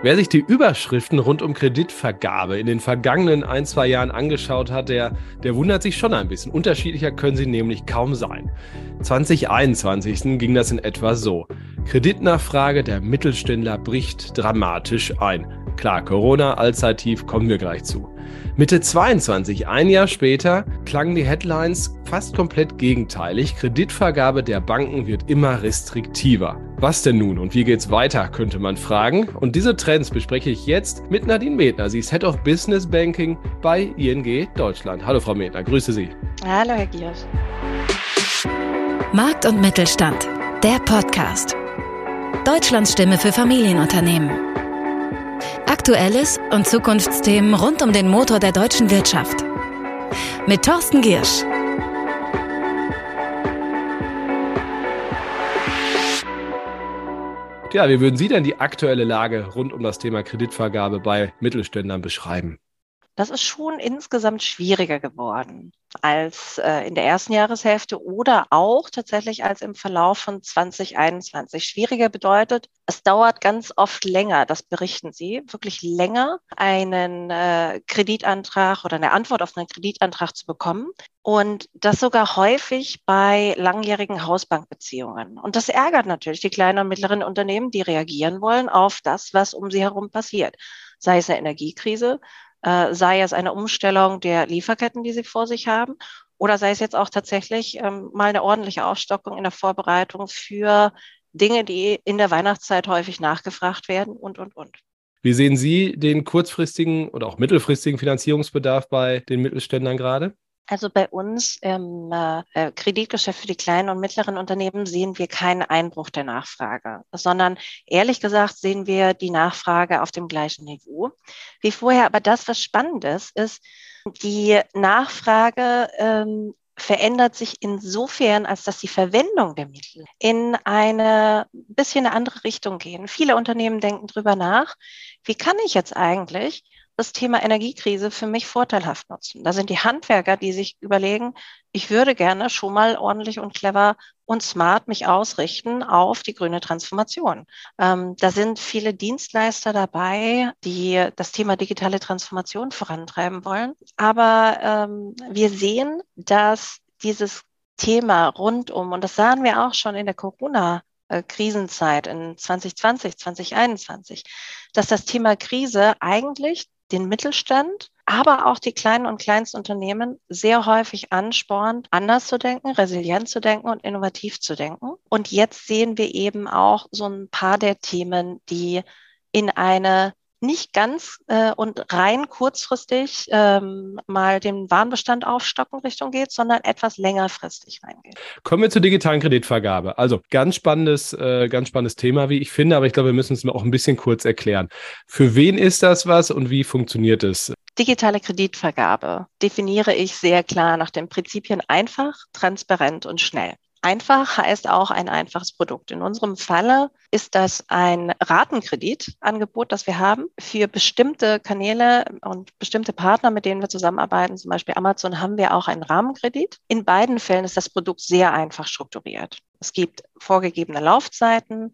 Wer sich die Überschriften rund um Kreditvergabe in den vergangenen ein, zwei Jahren angeschaut hat, der, der wundert sich schon ein bisschen. Unterschiedlicher können sie nämlich kaum sein. 2021 ging das in etwa so. Kreditnachfrage der Mittelständler bricht dramatisch ein. Klar, Corona, Allzeittief, kommen wir gleich zu. Mitte 22, ein Jahr später, klangen die Headlines fast komplett gegenteilig. Kreditvergabe der Banken wird immer restriktiver. Was denn nun und wie geht's weiter, könnte man fragen. Und diese Trends bespreche ich jetzt mit Nadine Medner. Sie ist Head of Business Banking bei ING Deutschland. Hallo Frau Medner, grüße Sie. Hallo Herr Giersch. Markt und Mittelstand, der Podcast. Deutschlands Stimme für Familienunternehmen. Aktuelles und Zukunftsthemen rund um den Motor der deutschen Wirtschaft. Mit Thorsten Giersch. Ja, wie würden Sie denn die aktuelle Lage rund um das Thema Kreditvergabe bei Mittelständlern beschreiben? Das ist schon insgesamt schwieriger geworden als äh, in der ersten Jahreshälfte oder auch tatsächlich als im Verlauf von 2021. Schwieriger bedeutet, es dauert ganz oft länger, das berichten Sie, wirklich länger, einen äh, Kreditantrag oder eine Antwort auf einen Kreditantrag zu bekommen. Und das sogar häufig bei langjährigen Hausbankbeziehungen. Und das ärgert natürlich die kleinen und mittleren Unternehmen, die reagieren wollen auf das, was um sie herum passiert. Sei es eine Energiekrise, äh, sei es eine Umstellung der Lieferketten, die sie vor sich haben, oder sei es jetzt auch tatsächlich ähm, mal eine ordentliche Aufstockung in der Vorbereitung für Dinge, die in der Weihnachtszeit häufig nachgefragt werden und, und, und. Wie sehen Sie den kurzfristigen oder auch mittelfristigen Finanzierungsbedarf bei den Mittelständlern gerade? Also bei uns im äh, äh, Kreditgeschäft für die kleinen und mittleren Unternehmen sehen wir keinen Einbruch der Nachfrage, sondern ehrlich gesagt sehen wir die Nachfrage auf dem gleichen Niveau wie vorher. Aber das, was spannend ist, ist, die Nachfrage ähm, verändert sich insofern, als dass die Verwendung der Mittel in eine bisschen eine andere Richtung gehen. Viele Unternehmen denken drüber nach, wie kann ich jetzt eigentlich das Thema Energiekrise für mich vorteilhaft nutzen. Da sind die Handwerker, die sich überlegen, ich würde gerne schon mal ordentlich und clever und smart mich ausrichten auf die grüne Transformation. Ähm, da sind viele Dienstleister dabei, die das Thema digitale Transformation vorantreiben wollen. Aber ähm, wir sehen, dass dieses Thema rundum, und das sahen wir auch schon in der Corona Krisenzeit in 2020, 2021, dass das Thema Krise eigentlich den Mittelstand, aber auch die kleinen und Kleinstunternehmen sehr häufig anspornt, anders zu denken, resilient zu denken und innovativ zu denken. Und jetzt sehen wir eben auch so ein paar der Themen, die in eine nicht ganz äh, und rein kurzfristig ähm, mal den Warenbestand aufstocken Richtung geht, sondern etwas längerfristig reingeht. Kommen wir zur digitalen Kreditvergabe. Also ganz spannendes, äh, ganz spannendes Thema, wie ich finde, aber ich glaube, wir müssen es auch ein bisschen kurz erklären. Für wen ist das was und wie funktioniert es? Digitale Kreditvergabe definiere ich sehr klar nach den Prinzipien einfach, transparent und schnell. Einfach heißt auch ein einfaches Produkt. In unserem Falle ist das ein Ratenkreditangebot, das wir haben für bestimmte Kanäle und bestimmte Partner, mit denen wir zusammenarbeiten. Zum Beispiel Amazon haben wir auch einen Rahmenkredit. In beiden Fällen ist das Produkt sehr einfach strukturiert. Es gibt vorgegebene Laufzeiten.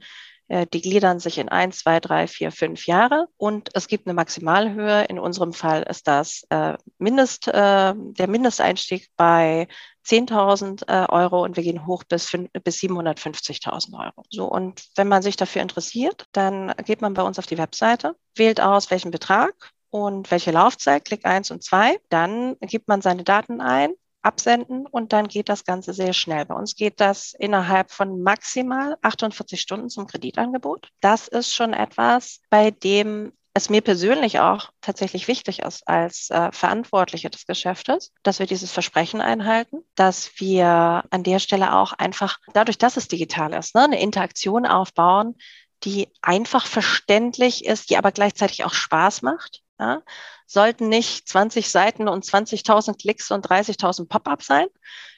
Äh, die gliedern sich in ein, zwei, drei, vier, fünf Jahre und es gibt eine Maximalhöhe. In unserem Fall ist das äh, Mindest, äh, der Mindesteinstieg bei 10.000 äh, Euro und wir gehen hoch bis, bis 750.000 Euro. So, und wenn man sich dafür interessiert, dann geht man bei uns auf die Webseite, wählt aus, welchen Betrag und welche Laufzeit, Klick eins und zwei. Dann gibt man seine Daten ein absenden und dann geht das Ganze sehr schnell. Bei uns geht das innerhalb von maximal 48 Stunden zum Kreditangebot. Das ist schon etwas, bei dem es mir persönlich auch tatsächlich wichtig ist als äh, Verantwortliche des Geschäftes, dass wir dieses Versprechen einhalten, dass wir an der Stelle auch einfach, dadurch, dass es digital ist, ne, eine Interaktion aufbauen, die einfach verständlich ist, die aber gleichzeitig auch Spaß macht. Ja? Sollten nicht 20 Seiten und 20.000 Klicks und 30.000 Pop-up sein.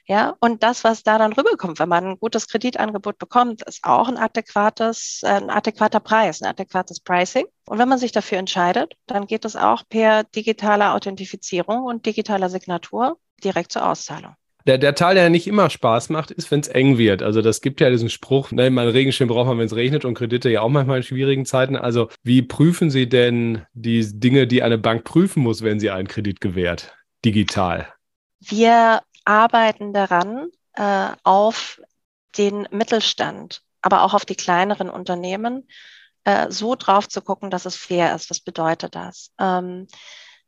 Ja, und das, was da dann rüberkommt, wenn man ein gutes Kreditangebot bekommt, ist auch ein adäquates, äh, ein adäquater Preis, ein adäquates Pricing. Und wenn man sich dafür entscheidet, dann geht es auch per digitaler Authentifizierung und digitaler Signatur direkt zur Auszahlung. Der, der Teil, der nicht immer Spaß macht, ist, wenn es eng wird. Also das gibt ja diesen Spruch, ne, mal Regenschirm braucht man, wenn es regnet und Kredite ja auch manchmal in schwierigen Zeiten. Also wie prüfen Sie denn die Dinge, die eine Bank prüfen muss, wenn sie einen Kredit gewährt, digital? Wir arbeiten daran, äh, auf den Mittelstand, aber auch auf die kleineren Unternehmen, äh, so drauf zu gucken, dass es fair ist. Was bedeutet das? Ähm,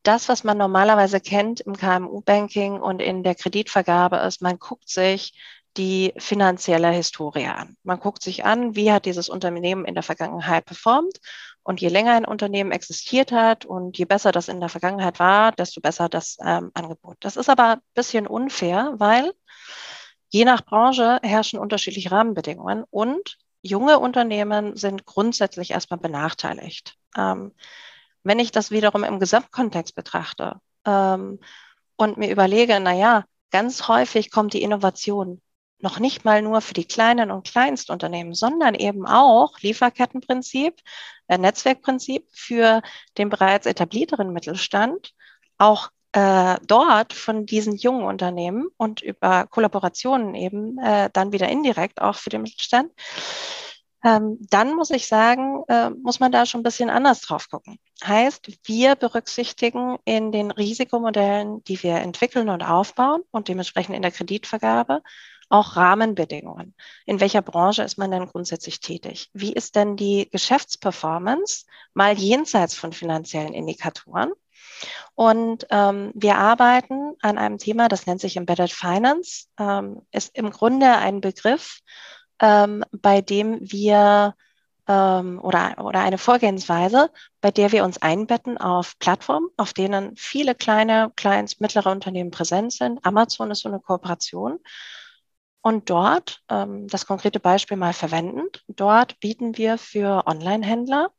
das, was man normalerweise kennt im KMU-Banking und in der Kreditvergabe ist, man guckt sich die finanzielle Historie an. Man guckt sich an, wie hat dieses Unternehmen in der Vergangenheit performt. Und je länger ein Unternehmen existiert hat und je besser das in der Vergangenheit war, desto besser das ähm, Angebot. Das ist aber ein bisschen unfair, weil je nach Branche herrschen unterschiedliche Rahmenbedingungen und junge Unternehmen sind grundsätzlich erstmal benachteiligt. Ähm, wenn ich das wiederum im Gesamtkontext betrachte ähm, und mir überlege, na ja, ganz häufig kommt die Innovation noch nicht mal nur für die kleinen und Kleinstunternehmen, sondern eben auch Lieferkettenprinzip, äh, Netzwerkprinzip für den bereits etablierteren Mittelstand, auch äh, dort von diesen jungen Unternehmen und über Kollaborationen eben äh, dann wieder indirekt auch für den Mittelstand dann muss ich sagen, äh, muss man da schon ein bisschen anders drauf gucken. Heißt, wir berücksichtigen in den Risikomodellen, die wir entwickeln und aufbauen und dementsprechend in der Kreditvergabe auch Rahmenbedingungen. In welcher Branche ist man denn grundsätzlich tätig? Wie ist denn die Geschäftsperformance mal jenseits von finanziellen Indikatoren? Und ähm, wir arbeiten an einem Thema, das nennt sich Embedded Finance, ähm, ist im Grunde ein Begriff, ähm, bei dem wir ähm, oder, oder eine Vorgehensweise, bei der wir uns einbetten auf Plattformen, auf denen viele kleine, kleins, mittlere Unternehmen präsent sind. Amazon ist so eine Kooperation. Und dort, ähm, das konkrete Beispiel mal verwendend, dort bieten wir für Online-Händler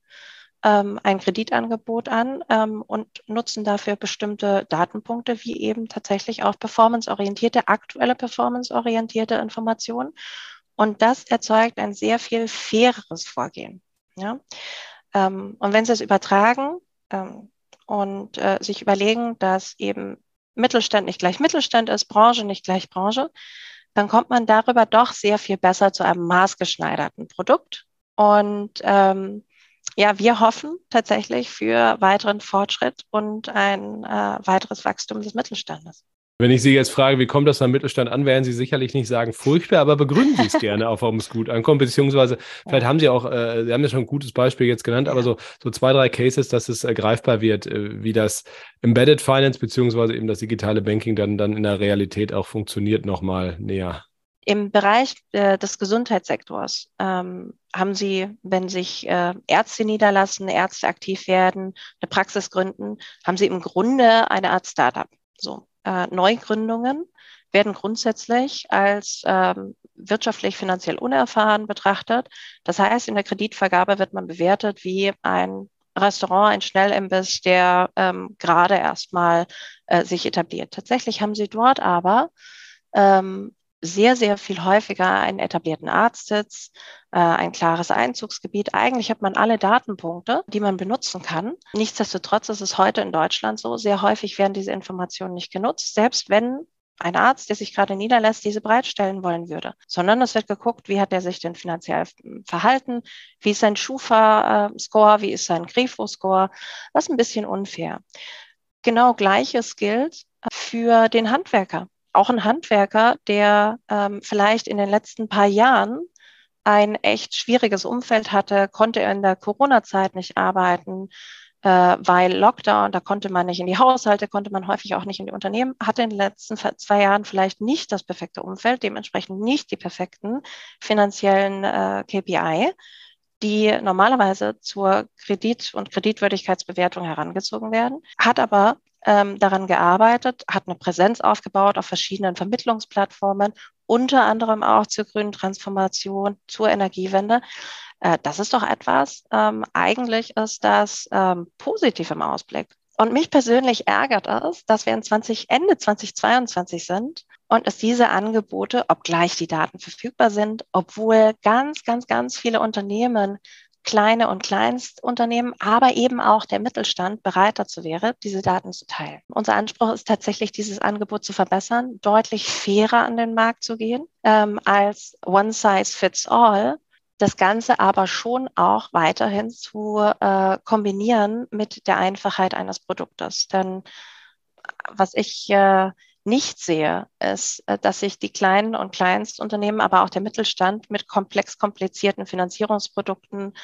ähm, ein Kreditangebot an ähm, und nutzen dafür bestimmte Datenpunkte, wie eben tatsächlich auch performanceorientierte, aktuelle performanceorientierte Informationen und das erzeugt ein sehr viel faireres Vorgehen. Ja? Ähm, und wenn Sie es übertragen ähm, und äh, sich überlegen, dass eben Mittelstand nicht gleich Mittelstand ist, Branche nicht gleich Branche, dann kommt man darüber doch sehr viel besser zu einem maßgeschneiderten Produkt. Und ähm, ja, wir hoffen tatsächlich für weiteren Fortschritt und ein äh, weiteres Wachstum des Mittelstandes. Wenn ich Sie jetzt frage, wie kommt das beim Mittelstand an, werden Sie sicherlich nicht sagen, furchtbar, aber begründen Sie es gerne auch, warum es gut ankommt, beziehungsweise vielleicht haben Sie auch, äh, Sie haben ja schon ein gutes Beispiel jetzt genannt, aber so, so zwei, drei Cases, dass es äh, greifbar wird, äh, wie das Embedded Finance beziehungsweise eben das digitale Banking dann, dann in der Realität auch funktioniert, nochmal näher. Im Bereich äh, des Gesundheitssektors ähm, haben Sie, wenn sich äh, Ärzte niederlassen, Ärzte aktiv werden, eine Praxis gründen, haben Sie im Grunde eine Art Startup. So, äh, Neugründungen werden grundsätzlich als ähm, wirtschaftlich finanziell unerfahren betrachtet. Das heißt, in der Kreditvergabe wird man bewertet wie ein Restaurant, ein Schnellimbiss, der ähm, gerade erstmal äh, sich etabliert. Tatsächlich haben sie dort aber ähm, sehr, sehr viel häufiger einen etablierten Arztsitz, äh, ein klares Einzugsgebiet. Eigentlich hat man alle Datenpunkte, die man benutzen kann. Nichtsdestotrotz ist es heute in Deutschland so, sehr häufig werden diese Informationen nicht genutzt, selbst wenn ein Arzt, der sich gerade niederlässt, diese bereitstellen wollen würde, sondern es wird geguckt, wie hat er sich denn finanziell verhalten, wie ist sein Schufa-Score, wie ist sein Grifo-Score, das ist ein bisschen unfair. Genau gleiches gilt für den Handwerker auch ein Handwerker, der ähm, vielleicht in den letzten paar Jahren ein echt schwieriges Umfeld hatte, konnte in der Corona-Zeit nicht arbeiten, äh, weil Lockdown, da konnte man nicht in die Haushalte, konnte man häufig auch nicht in die Unternehmen, hatte in den letzten zwei Jahren vielleicht nicht das perfekte Umfeld, dementsprechend nicht die perfekten finanziellen äh, KPI, die normalerweise zur Kredit- und Kreditwürdigkeitsbewertung herangezogen werden, hat aber ähm, daran gearbeitet, hat eine Präsenz aufgebaut auf verschiedenen Vermittlungsplattformen, unter anderem auch zur grünen Transformation, zur Energiewende. Äh, das ist doch etwas, ähm, eigentlich ist das ähm, positiv im Ausblick. Und mich persönlich ärgert es, dass wir in 20, Ende 2022 sind und es diese Angebote, obgleich die Daten verfügbar sind, obwohl ganz, ganz, ganz viele Unternehmen kleine und Kleinstunternehmen, aber eben auch der Mittelstand bereit dazu wäre, diese Daten zu teilen. Unser Anspruch ist tatsächlich, dieses Angebot zu verbessern, deutlich fairer an den Markt zu gehen ähm, als One Size Fits All. Das Ganze aber schon auch weiterhin zu äh, kombinieren mit der Einfachheit eines Produktes. Denn was ich äh, nicht sehe, ist, äh, dass sich die kleinen und Kleinstunternehmen, aber auch der Mittelstand mit komplex komplizierten Finanzierungsprodukten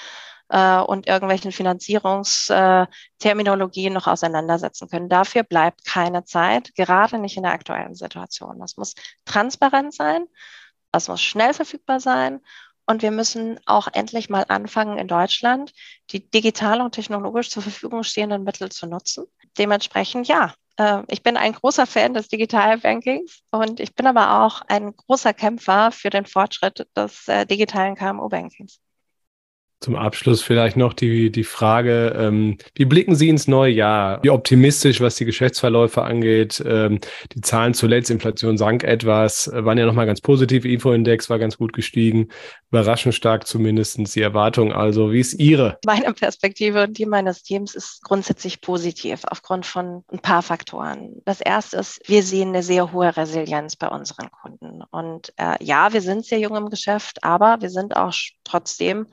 äh, und irgendwelchen Finanzierungsterminologien noch auseinandersetzen können. Dafür bleibt keine Zeit, gerade nicht in der aktuellen Situation. Das muss transparent sein, das muss schnell verfügbar sein und wir müssen auch endlich mal anfangen, in Deutschland die digital und technologisch zur Verfügung stehenden Mittel zu nutzen. Dementsprechend, ja, ich bin ein großer Fan des Digitalbankings und ich bin aber auch ein großer Kämpfer für den Fortschritt des äh, digitalen KMU-Bankings. Zum Abschluss vielleicht noch die, die Frage, ähm, wie blicken Sie ins neue Jahr? Wie optimistisch, was die Geschäftsverläufe angeht? Ähm, die Zahlen zuletzt, Inflation sank etwas, äh, waren ja nochmal ganz positiv. Info-Index war ganz gut gestiegen, überraschend stark zumindest die Erwartung. Also wie ist Ihre? Meine Perspektive und die meines Teams ist grundsätzlich positiv aufgrund von ein paar Faktoren. Das erste ist, wir sehen eine sehr hohe Resilienz bei unseren Kunden. Und äh, ja, wir sind sehr jung im Geschäft, aber wir sind auch trotzdem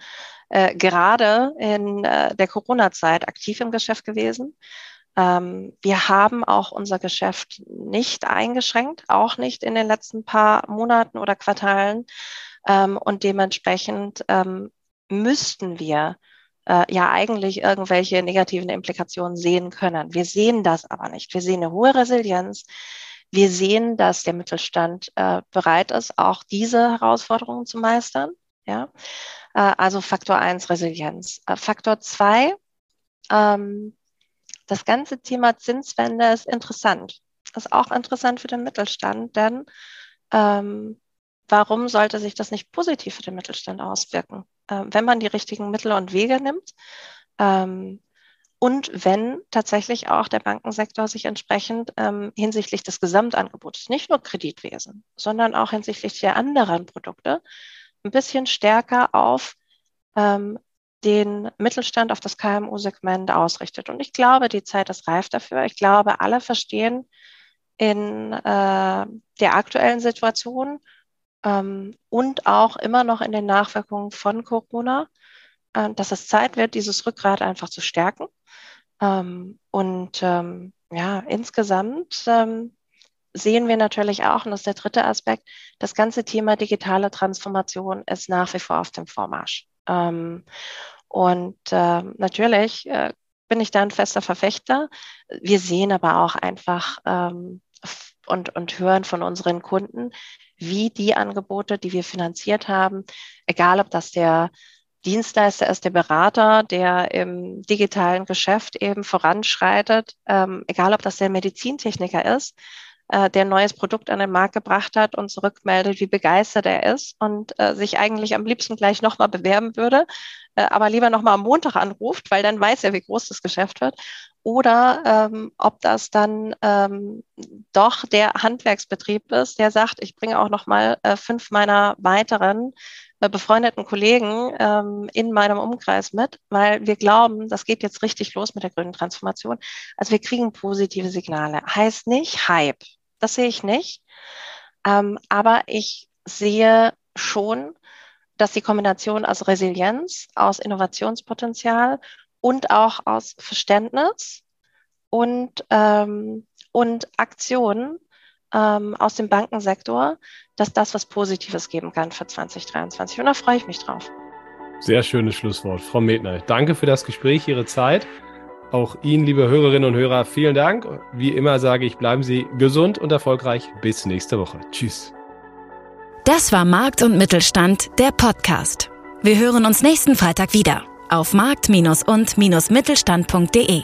äh, gerade in äh, der Corona-Zeit aktiv im Geschäft gewesen. Ähm, wir haben auch unser Geschäft nicht eingeschränkt, auch nicht in den letzten paar Monaten oder Quartalen. Ähm, und dementsprechend ähm, müssten wir äh, ja eigentlich irgendwelche negativen Implikationen sehen können. Wir sehen das aber nicht. Wir sehen eine hohe Resilienz. Wir sehen, dass der Mittelstand äh, bereit ist, auch diese Herausforderungen zu meistern. Ja, äh, also Faktor 1 Resilienz. Äh, Faktor 2, ähm, das ganze Thema Zinswende ist interessant. Ist auch interessant für den Mittelstand, denn ähm, warum sollte sich das nicht positiv für den Mittelstand auswirken? Äh, wenn man die richtigen Mittel und Wege nimmt ähm, und wenn tatsächlich auch der Bankensektor sich entsprechend ähm, hinsichtlich des Gesamtangebots, nicht nur Kreditwesen, sondern auch hinsichtlich der anderen Produkte, ein bisschen stärker auf ähm, den Mittelstand, auf das KMU-Segment ausrichtet. Und ich glaube, die Zeit ist reif dafür. Ich glaube, alle verstehen in äh, der aktuellen Situation ähm, und auch immer noch in den Nachwirkungen von Corona, äh, dass es Zeit wird, dieses Rückgrat einfach zu stärken. Ähm, und ähm, ja, insgesamt ähm, sehen wir natürlich auch, und das ist der dritte Aspekt, das ganze Thema digitale Transformation ist nach wie vor auf dem Vormarsch. Ähm, und äh, natürlich äh, bin ich da ein fester Verfechter. Wir sehen aber auch einfach ähm, und, und hören von unseren Kunden, wie die Angebote, die wir finanziert haben, egal ob das der Dienstleister ist, der Berater, der im digitalen Geschäft eben voranschreitet, ähm, egal ob das der Medizintechniker ist, äh, der ein neues Produkt an den Markt gebracht hat und zurückmeldet, wie begeistert er ist und äh, sich eigentlich am liebsten gleich nochmal bewerben würde, äh, aber lieber nochmal am Montag anruft, weil dann weiß er, wie groß das Geschäft wird. Oder ähm, ob das dann ähm, doch der Handwerksbetrieb ist, der sagt, ich bringe auch nochmal äh, fünf meiner weiteren äh, befreundeten Kollegen ähm, in meinem Umkreis mit, weil wir glauben, das geht jetzt richtig los mit der grünen Transformation. Also wir kriegen positive Signale. Heißt nicht Hype. Das sehe ich nicht. Ähm, aber ich sehe schon, dass die Kombination aus Resilienz, aus Innovationspotenzial und auch aus Verständnis und, ähm, und Aktion ähm, aus dem Bankensektor, dass das was Positives geben kann für 2023. Und da freue ich mich drauf. Sehr schönes Schlusswort. Frau Medner, danke für das Gespräch, Ihre Zeit. Auch Ihnen, liebe Hörerinnen und Hörer, vielen Dank. Wie immer sage ich, bleiben Sie gesund und erfolgreich. Bis nächste Woche. Tschüss. Das war Markt und Mittelstand, der Podcast. Wir hören uns nächsten Freitag wieder auf markt- und-mittelstand.de.